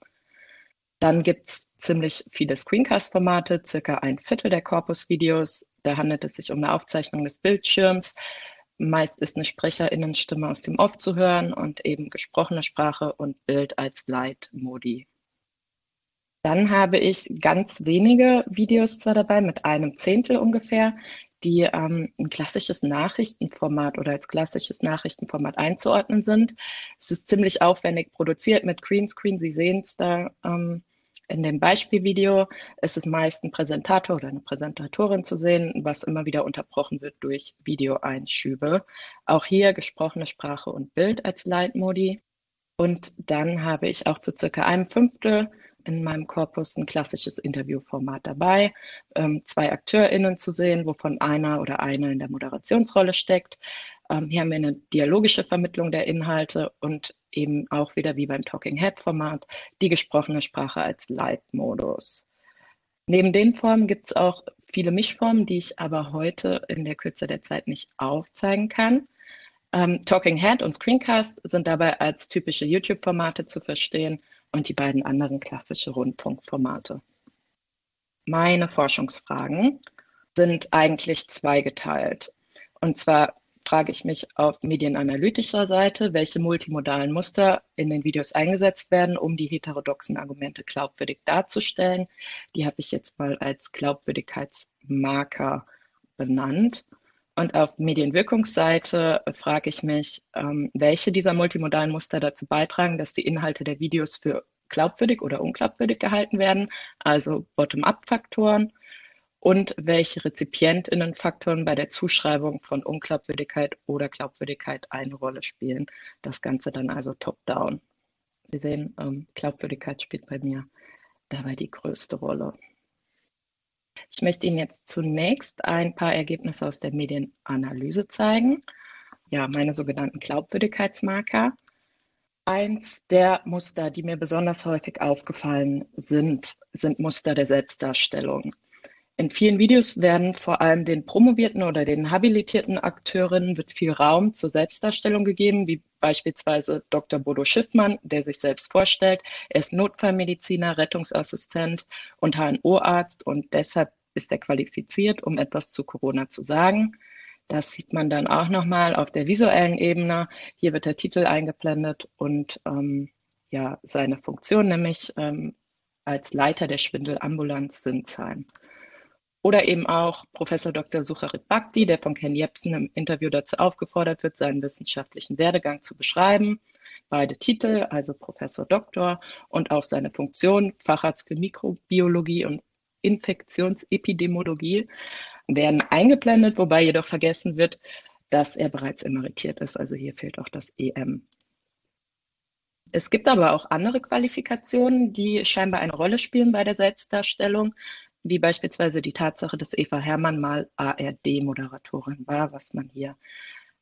Dann gibt es ziemlich viele Screencast-Formate, circa ein Viertel der Corpus-Videos. Da handelt es sich um eine Aufzeichnung des Bildschirms. Meist ist eine Sprecherinnenstimme aus dem Off zu hören und eben gesprochene Sprache und Bild als Leitmodi. Dann habe ich ganz wenige Videos zwar dabei, mit einem Zehntel ungefähr, die ähm, ein klassisches Nachrichtenformat oder als klassisches Nachrichtenformat einzuordnen sind. Es ist ziemlich aufwendig produziert mit Greenscreen. Sie sehen es da ähm, in dem Beispielvideo ist es meist ein Präsentator oder eine Präsentatorin zu sehen, was immer wieder unterbrochen wird durch Videoeinschübe. Auch hier gesprochene Sprache und Bild als Leitmodi. Und dann habe ich auch zu circa einem Fünftel in meinem Korpus ein klassisches Interviewformat dabei, ähm, zwei AkteurInnen zu sehen, wovon einer oder eine in der Moderationsrolle steckt. Ähm, hier haben wir eine dialogische Vermittlung der Inhalte und eben auch wieder wie beim Talking Head Format die gesprochene Sprache als Leitmodus. Neben den Formen gibt es auch viele Mischformen, die ich aber heute in der Kürze der Zeit nicht aufzeigen kann. Ähm, Talking Head und Screencast sind dabei als typische YouTube-Formate zu verstehen und die beiden anderen klassische Rundfunkformate. Meine Forschungsfragen sind eigentlich zweigeteilt. Und zwar frage ich mich auf medienanalytischer Seite, welche multimodalen Muster in den Videos eingesetzt werden, um die heterodoxen Argumente glaubwürdig darzustellen. Die habe ich jetzt mal als Glaubwürdigkeitsmarker benannt. Und auf Medienwirkungsseite frage ich mich, ähm, welche dieser multimodalen Muster dazu beitragen, dass die Inhalte der Videos für glaubwürdig oder unglaubwürdig gehalten werden, also Bottom-up-Faktoren und welche Rezipientinnenfaktoren bei der Zuschreibung von Unglaubwürdigkeit oder Glaubwürdigkeit eine Rolle spielen. Das Ganze dann also top-down. Sie sehen, ähm, Glaubwürdigkeit spielt bei mir dabei die größte Rolle. Ich möchte Ihnen jetzt zunächst ein paar Ergebnisse aus der Medienanalyse zeigen. Ja, meine sogenannten Glaubwürdigkeitsmarker. Eins der Muster, die mir besonders häufig aufgefallen sind, sind Muster der Selbstdarstellung. In vielen Videos werden vor allem den promovierten oder den habilitierten Akteurinnen wird viel Raum zur Selbstdarstellung gegeben, wie beispielsweise Dr. Bodo Schiffmann, der sich selbst vorstellt. Er ist Notfallmediziner, Rettungsassistent und HNO-Arzt und deshalb ist er qualifiziert, um etwas zu Corona zu sagen. Das sieht man dann auch nochmal auf der visuellen Ebene. Hier wird der Titel eingeblendet und ähm, ja, seine Funktion, nämlich ähm, als Leiter der Schwindelambulanz Sinsheim. Oder eben auch Professor Dr. Sucharit Bhakti, der von Ken Jebsen im Interview dazu aufgefordert wird, seinen wissenschaftlichen Werdegang zu beschreiben. Beide Titel, also Professor Doktor und auch seine Funktion, Facharzt für Mikrobiologie und Infektionsepidemiologie, werden eingeblendet, wobei jedoch vergessen wird, dass er bereits emeritiert ist. Also hier fehlt auch das EM. Es gibt aber auch andere Qualifikationen, die scheinbar eine Rolle spielen bei der Selbstdarstellung, wie beispielsweise die Tatsache, dass Eva Hermann mal ARD-Moderatorin war, was man hier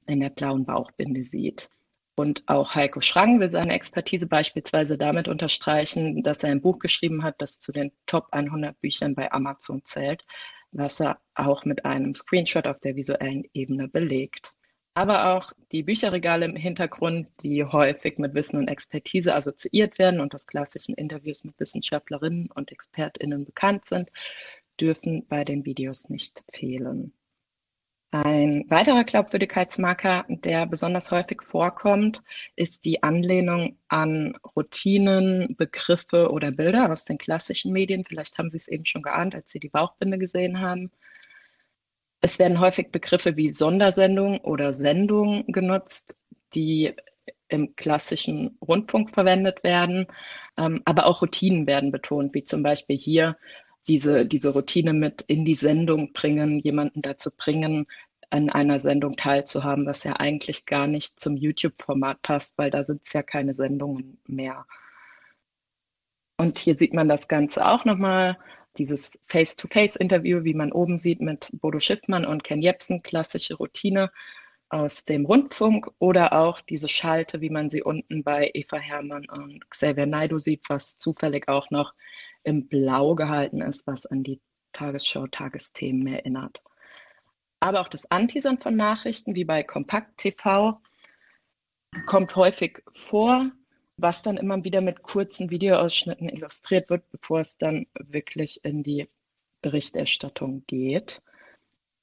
in der blauen Bauchbinde sieht. Und auch Heiko Schrang will seine Expertise beispielsweise damit unterstreichen, dass er ein Buch geschrieben hat, das zu den Top 100 Büchern bei Amazon zählt, was er auch mit einem Screenshot auf der visuellen Ebene belegt. Aber auch die Bücherregale im Hintergrund, die häufig mit Wissen und Expertise assoziiert werden und aus klassischen Interviews mit Wissenschaftlerinnen und Expertinnen bekannt sind, dürfen bei den Videos nicht fehlen. Ein weiterer Glaubwürdigkeitsmarker, der besonders häufig vorkommt, ist die Anlehnung an Routinen, Begriffe oder Bilder aus den klassischen Medien. Vielleicht haben Sie es eben schon geahnt, als Sie die Bauchbinde gesehen haben. Es werden häufig Begriffe wie Sondersendung oder Sendung genutzt, die im klassischen Rundfunk verwendet werden. Ähm, aber auch Routinen werden betont, wie zum Beispiel hier diese, diese Routine mit in die Sendung bringen, jemanden dazu bringen, an einer Sendung teilzuhaben, was ja eigentlich gar nicht zum YouTube-Format passt, weil da sind es ja keine Sendungen mehr. Und hier sieht man das Ganze auch nochmal, dieses Face-to-Face-Interview, wie man oben sieht mit Bodo Schiffmann und Ken Jebsen, klassische Routine aus dem Rundfunk oder auch diese Schalte, wie man sie unten bei Eva Hermann und Xavier Naidu sieht, was zufällig auch noch im Blau gehalten ist, was an die Tagesschau-Tagesthemen erinnert. Aber auch das Anteasern von Nachrichten, wie bei Kompakt TV, kommt häufig vor, was dann immer wieder mit kurzen Videoausschnitten illustriert wird, bevor es dann wirklich in die Berichterstattung geht.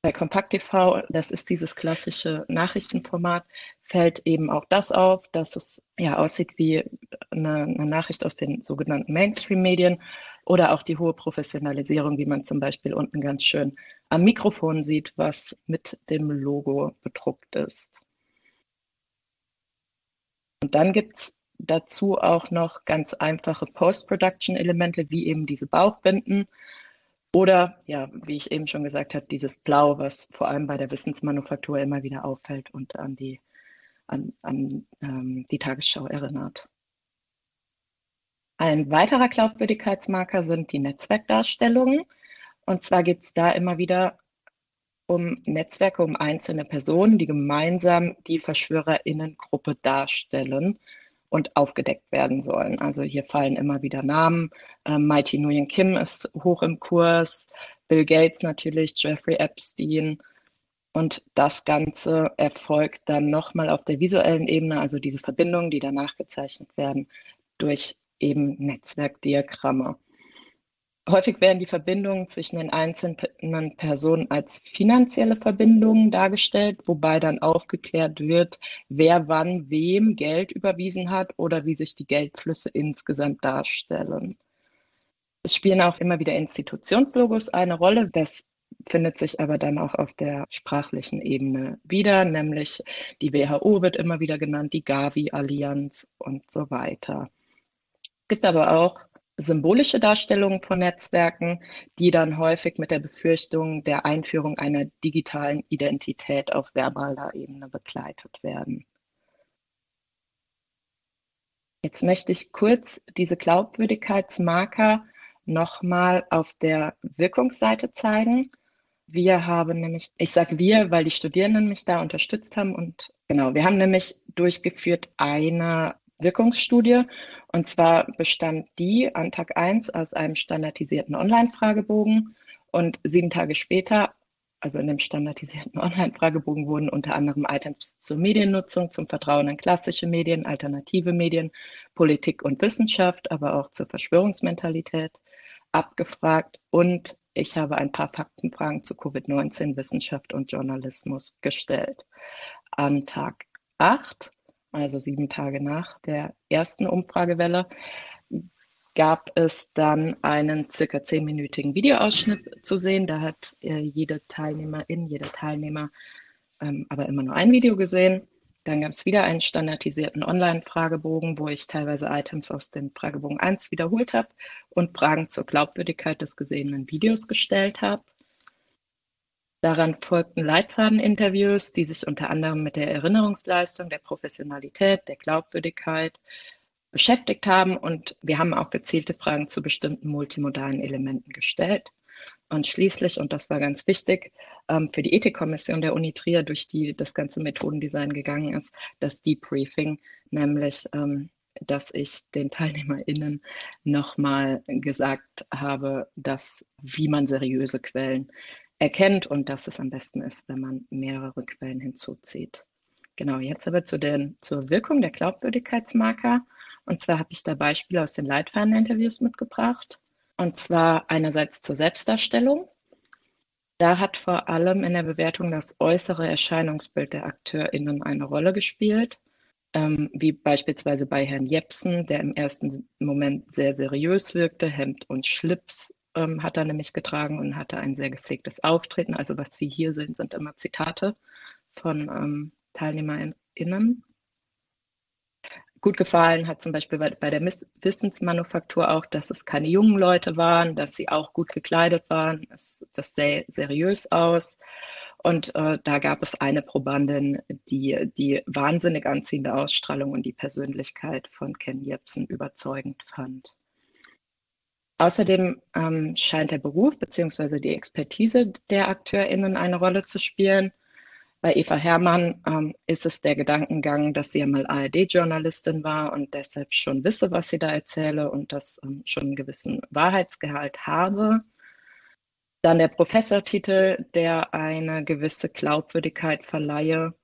Bei Kompakt TV, das ist dieses klassische Nachrichtenformat, fällt eben auch das auf, dass es ja aussieht wie eine, eine Nachricht aus den sogenannten Mainstream-Medien oder auch die hohe Professionalisierung, wie man zum Beispiel unten ganz schön am Mikrofon sieht, was mit dem Logo bedruckt ist. Und dann gibt es dazu auch noch ganz einfache Post-Production-Elemente, wie eben diese Bauchbinden oder, ja, wie ich eben schon gesagt habe, dieses Blau, was vor allem bei der Wissensmanufaktur immer wieder auffällt und an die, an, an ähm, die Tagesschau erinnert. Ein weiterer Glaubwürdigkeitsmarker sind die Netzwerkdarstellungen. Und zwar geht es da immer wieder um Netzwerke, um einzelne Personen, die gemeinsam die Verschwörerinnengruppe darstellen und aufgedeckt werden sollen. Also hier fallen immer wieder Namen. Ähm, Mighty Nguyen Kim ist hoch im Kurs, Bill Gates natürlich, Jeffrey Epstein. Und das Ganze erfolgt dann nochmal auf der visuellen Ebene, also diese Verbindungen, die danach gezeichnet werden, durch eben Netzwerkdiagramme. Häufig werden die Verbindungen zwischen den einzelnen Personen als finanzielle Verbindungen dargestellt, wobei dann aufgeklärt wird, wer wann wem Geld überwiesen hat oder wie sich die Geldflüsse insgesamt darstellen. Es spielen auch immer wieder Institutionslogos eine Rolle. Das findet sich aber dann auch auf der sprachlichen Ebene wieder, nämlich die WHO wird immer wieder genannt, die Gavi-Allianz und so weiter. Es gibt aber auch symbolische Darstellungen von Netzwerken, die dann häufig mit der Befürchtung der Einführung einer digitalen Identität auf verbaler Ebene begleitet werden. Jetzt möchte ich kurz diese Glaubwürdigkeitsmarker nochmal auf der Wirkungsseite zeigen. Wir haben nämlich, ich sage wir, weil die Studierenden mich da unterstützt haben und genau, wir haben nämlich durchgeführt eine Wirkungsstudie. Und zwar bestand die an Tag 1 aus einem standardisierten Online-Fragebogen und sieben Tage später, also in dem standardisierten Online-Fragebogen, wurden unter anderem Items zur Mediennutzung, zum Vertrauen in klassische Medien, alternative Medien, Politik und Wissenschaft, aber auch zur Verschwörungsmentalität abgefragt. Und ich habe ein paar Faktenfragen zu Covid-19, Wissenschaft und Journalismus gestellt. An Tag 8 also sieben Tage nach der ersten Umfragewelle, gab es dann einen circa zehnminütigen Videoausschnitt zu sehen. Da hat äh, jede Teilnehmerin, jeder Teilnehmer ähm, aber immer nur ein Video gesehen. Dann gab es wieder einen standardisierten Online-Fragebogen, wo ich teilweise Items aus dem Fragebogen 1 wiederholt habe und Fragen zur Glaubwürdigkeit des gesehenen Videos gestellt habe. Daran folgten Leitfadeninterviews, die sich unter anderem mit der Erinnerungsleistung, der Professionalität, der Glaubwürdigkeit beschäftigt haben und wir haben auch gezielte Fragen zu bestimmten multimodalen Elementen gestellt. Und schließlich, und das war ganz wichtig, ähm, für die Ethikkommission der Uni Trier, durch die das ganze Methodendesign gegangen ist, das Debriefing, nämlich, ähm, dass ich den TeilnehmerInnen nochmal gesagt habe, dass, wie man seriöse Quellen erkennt und dass es am besten ist, wenn man mehrere Quellen hinzuzieht. Genau, jetzt aber zu den, zur Wirkung der Glaubwürdigkeitsmarker. Und zwar habe ich da Beispiele aus den Leitfadeninterviews mitgebracht. Und zwar einerseits zur Selbstdarstellung. Da hat vor allem in der Bewertung das äußere Erscheinungsbild der AkteurInnen eine Rolle gespielt. Ähm, wie beispielsweise bei Herrn Jepsen, der im ersten Moment sehr seriös wirkte. Hemd und Schlips ähm, hat er nämlich getragen und hatte ein sehr gepflegtes Auftreten. Also was Sie hier sehen, sind immer Zitate von ähm, TeilnehmerInnen. Gut gefallen hat zum Beispiel bei, bei der Wissensmanufaktur auch, dass es keine jungen Leute waren, dass sie auch gut gekleidet waren. Es, das sah seriös aus. Und äh, da gab es eine Probandin, die die wahnsinnig anziehende Ausstrahlung und die Persönlichkeit von Ken Jebsen überzeugend fand. Außerdem ähm, scheint der Beruf bzw. die Expertise der AkteurInnen eine Rolle zu spielen. Bei Eva Herrmann ähm, ist es der Gedankengang, dass sie ja mal ARD-Journalistin war und deshalb schon wisse, was sie da erzähle und das ähm, schon einen gewissen Wahrheitsgehalt habe. Dann der Professortitel, der eine gewisse Glaubwürdigkeit verleihe.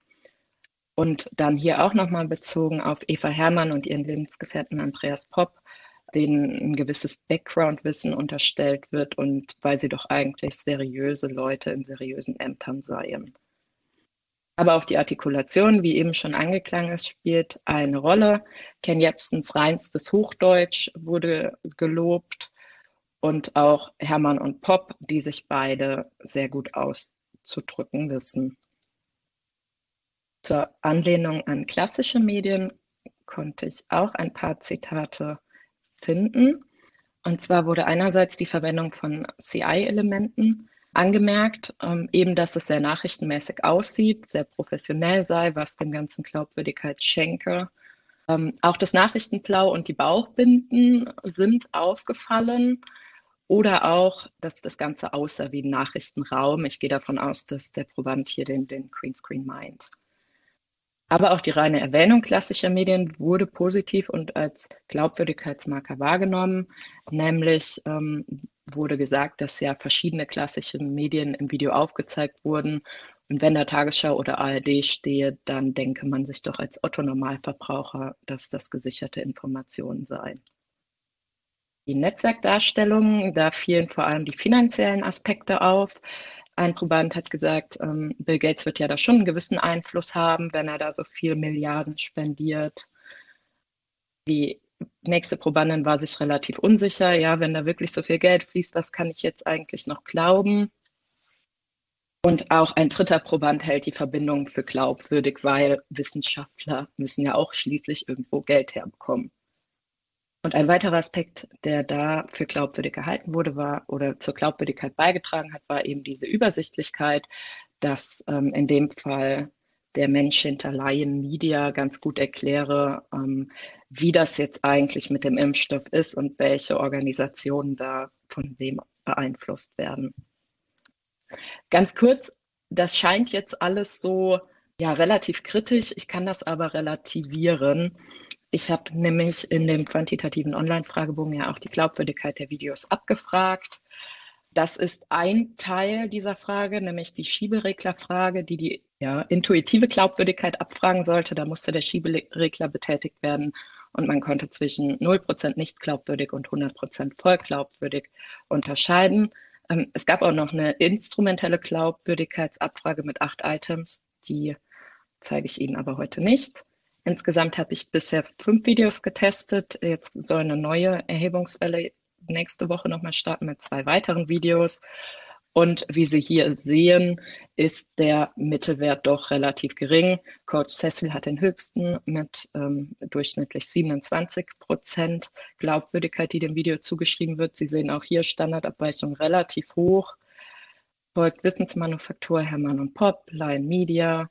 Und dann hier auch nochmal bezogen auf Eva Herrmann und ihren Lebensgefährten Andreas Popp, denen ein gewisses Background-Wissen unterstellt wird und weil sie doch eigentlich seriöse Leute in seriösen Ämtern seien. Aber auch die Artikulation, wie eben schon angeklangen ist, spielt eine Rolle. Ken Jebsens reinstes Hochdeutsch wurde gelobt und auch Hermann und Pop, die sich beide sehr gut auszudrücken wissen. Zur Anlehnung an klassische Medien konnte ich auch ein paar Zitate finden. Und zwar wurde einerseits die Verwendung von CI-Elementen angemerkt, ähm, eben, dass es sehr nachrichtenmäßig aussieht, sehr professionell sei, was dem Ganzen Glaubwürdigkeit schenke. Ähm, auch das Nachrichtenblau und die Bauchbinden sind aufgefallen oder auch, dass das Ganze aussah wie ein Nachrichtenraum. Ich gehe davon aus, dass der Proband hier den, den Greenscreen meint. Aber auch die reine Erwähnung klassischer Medien wurde positiv und als Glaubwürdigkeitsmarker wahrgenommen, nämlich ähm, wurde gesagt, dass ja verschiedene klassische Medien im Video aufgezeigt wurden. Und wenn da Tagesschau oder ARD stehe, dann denke man sich doch als Otto-Normalverbraucher, dass das gesicherte Informationen seien. Die Netzwerkdarstellung, da fielen vor allem die finanziellen Aspekte auf. Ein Proband hat gesagt, ähm, Bill Gates wird ja da schon einen gewissen Einfluss haben, wenn er da so viele Milliarden spendiert. Die nächste Probandin war sich relativ unsicher. Ja, wenn da wirklich so viel Geld fließt, was kann ich jetzt eigentlich noch glauben? Und auch ein dritter Proband hält die Verbindung für glaubwürdig, weil Wissenschaftler müssen ja auch schließlich irgendwo Geld herbekommen. Und ein weiterer Aspekt, der da für glaubwürdig gehalten wurde, war oder zur Glaubwürdigkeit beigetragen hat, war eben diese Übersichtlichkeit, dass ähm, in dem Fall der Mensch hinter Lion Media ganz gut erkläre, ähm, wie das jetzt eigentlich mit dem Impfstoff ist und welche Organisationen da von wem beeinflusst werden. Ganz kurz, das scheint jetzt alles so ja relativ kritisch. Ich kann das aber relativieren. Ich habe nämlich in dem quantitativen Online-Fragebogen ja auch die Glaubwürdigkeit der Videos abgefragt. Das ist ein Teil dieser Frage, nämlich die Schiebereglerfrage, die die ja, intuitive Glaubwürdigkeit abfragen sollte. Da musste der Schieberegler betätigt werden und man konnte zwischen 0% nicht glaubwürdig und 100% voll glaubwürdig unterscheiden. Ähm, es gab auch noch eine instrumentelle Glaubwürdigkeitsabfrage mit acht Items, die zeige ich Ihnen aber heute nicht. Insgesamt habe ich bisher fünf Videos getestet. Jetzt soll eine neue Erhebungswelle nächste Woche nochmal starten mit zwei weiteren Videos. Und wie Sie hier sehen, ist der Mittelwert doch relativ gering. Coach Cecil hat den höchsten mit ähm, durchschnittlich 27 Prozent Glaubwürdigkeit, die dem Video zugeschrieben wird. Sie sehen auch hier Standardabweichung relativ hoch. Folgt Wissensmanufaktur, Hermann und Pop, Lion Media,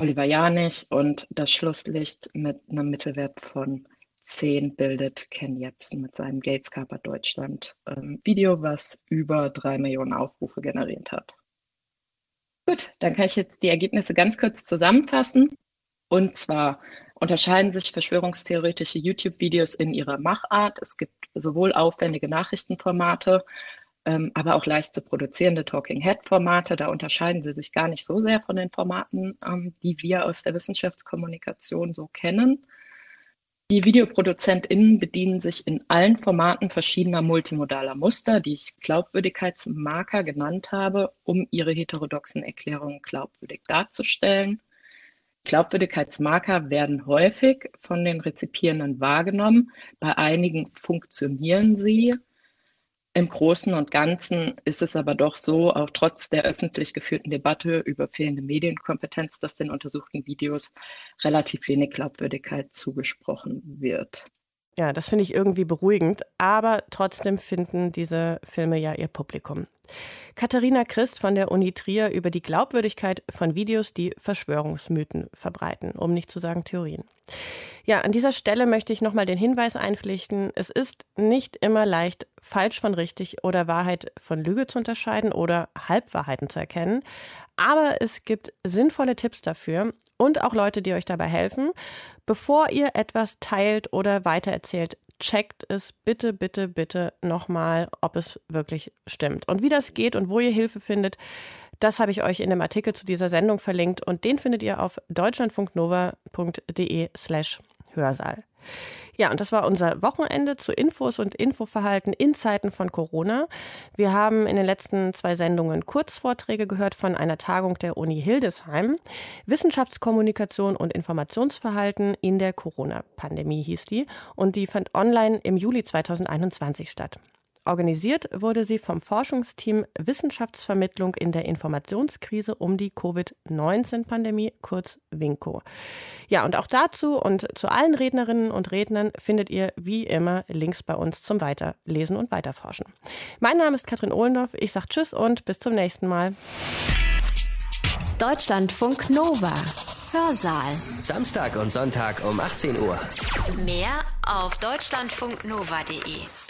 Oliver Janich und das Schlusslicht mit einem Mittelwert von 10 bildet Ken Jebsen mit seinem Gates Carper Deutschland ähm, Video, was über drei Millionen Aufrufe generiert hat. Gut, dann kann ich jetzt die Ergebnisse ganz kurz zusammenfassen. Und zwar unterscheiden sich verschwörungstheoretische YouTube-Videos in ihrer Machart. Es gibt sowohl aufwendige Nachrichtenformate, aber auch leicht zu produzierende Talking Head-Formate. Da unterscheiden sie sich gar nicht so sehr von den Formaten, ähm, die wir aus der Wissenschaftskommunikation so kennen. Die VideoproduzentInnen bedienen sich in allen Formaten verschiedener multimodaler Muster, die ich Glaubwürdigkeitsmarker genannt habe, um ihre heterodoxen Erklärungen glaubwürdig darzustellen. Glaubwürdigkeitsmarker werden häufig von den Rezipierenden wahrgenommen. Bei einigen funktionieren sie, im Großen und Ganzen ist es aber doch so, auch trotz der öffentlich geführten Debatte über fehlende Medienkompetenz, dass den untersuchten Videos relativ wenig Glaubwürdigkeit zugesprochen wird. Ja, das finde ich irgendwie beruhigend, aber trotzdem finden diese Filme ja ihr Publikum. Katharina Christ von der Uni Trier über die Glaubwürdigkeit von Videos, die Verschwörungsmythen verbreiten, um nicht zu sagen Theorien. Ja, an dieser Stelle möchte ich nochmal den Hinweis einpflichten, es ist nicht immer leicht, falsch von richtig oder Wahrheit von Lüge zu unterscheiden oder Halbwahrheiten zu erkennen. Aber es gibt sinnvolle Tipps dafür und auch Leute, die euch dabei helfen. Bevor ihr etwas teilt oder weitererzählt, checkt es bitte, bitte, bitte nochmal, ob es wirklich stimmt. Und wie das geht und wo ihr Hilfe findet, das habe ich euch in dem Artikel zu dieser Sendung verlinkt und den findet ihr auf deutschlandfunknova.de slash Hörsaal. Ja, und das war unser Wochenende zu Infos und Infoverhalten in Zeiten von Corona. Wir haben in den letzten zwei Sendungen Kurzvorträge gehört von einer Tagung der Uni Hildesheim. Wissenschaftskommunikation und Informationsverhalten in der Corona-Pandemie hieß die. Und die fand online im Juli 2021 statt. Organisiert wurde sie vom Forschungsteam Wissenschaftsvermittlung in der Informationskrise um die Covid-19-Pandemie, kurz WINCO. Ja, und auch dazu und zu allen Rednerinnen und Rednern findet ihr wie immer Links bei uns zum Weiterlesen und Weiterforschen. Mein Name ist Katrin Ohlendorf. Ich sage Tschüss und bis zum nächsten Mal. Deutschlandfunk Nova. Hörsaal. Samstag und Sonntag um 18 Uhr. Mehr auf deutschlandfunknova.de.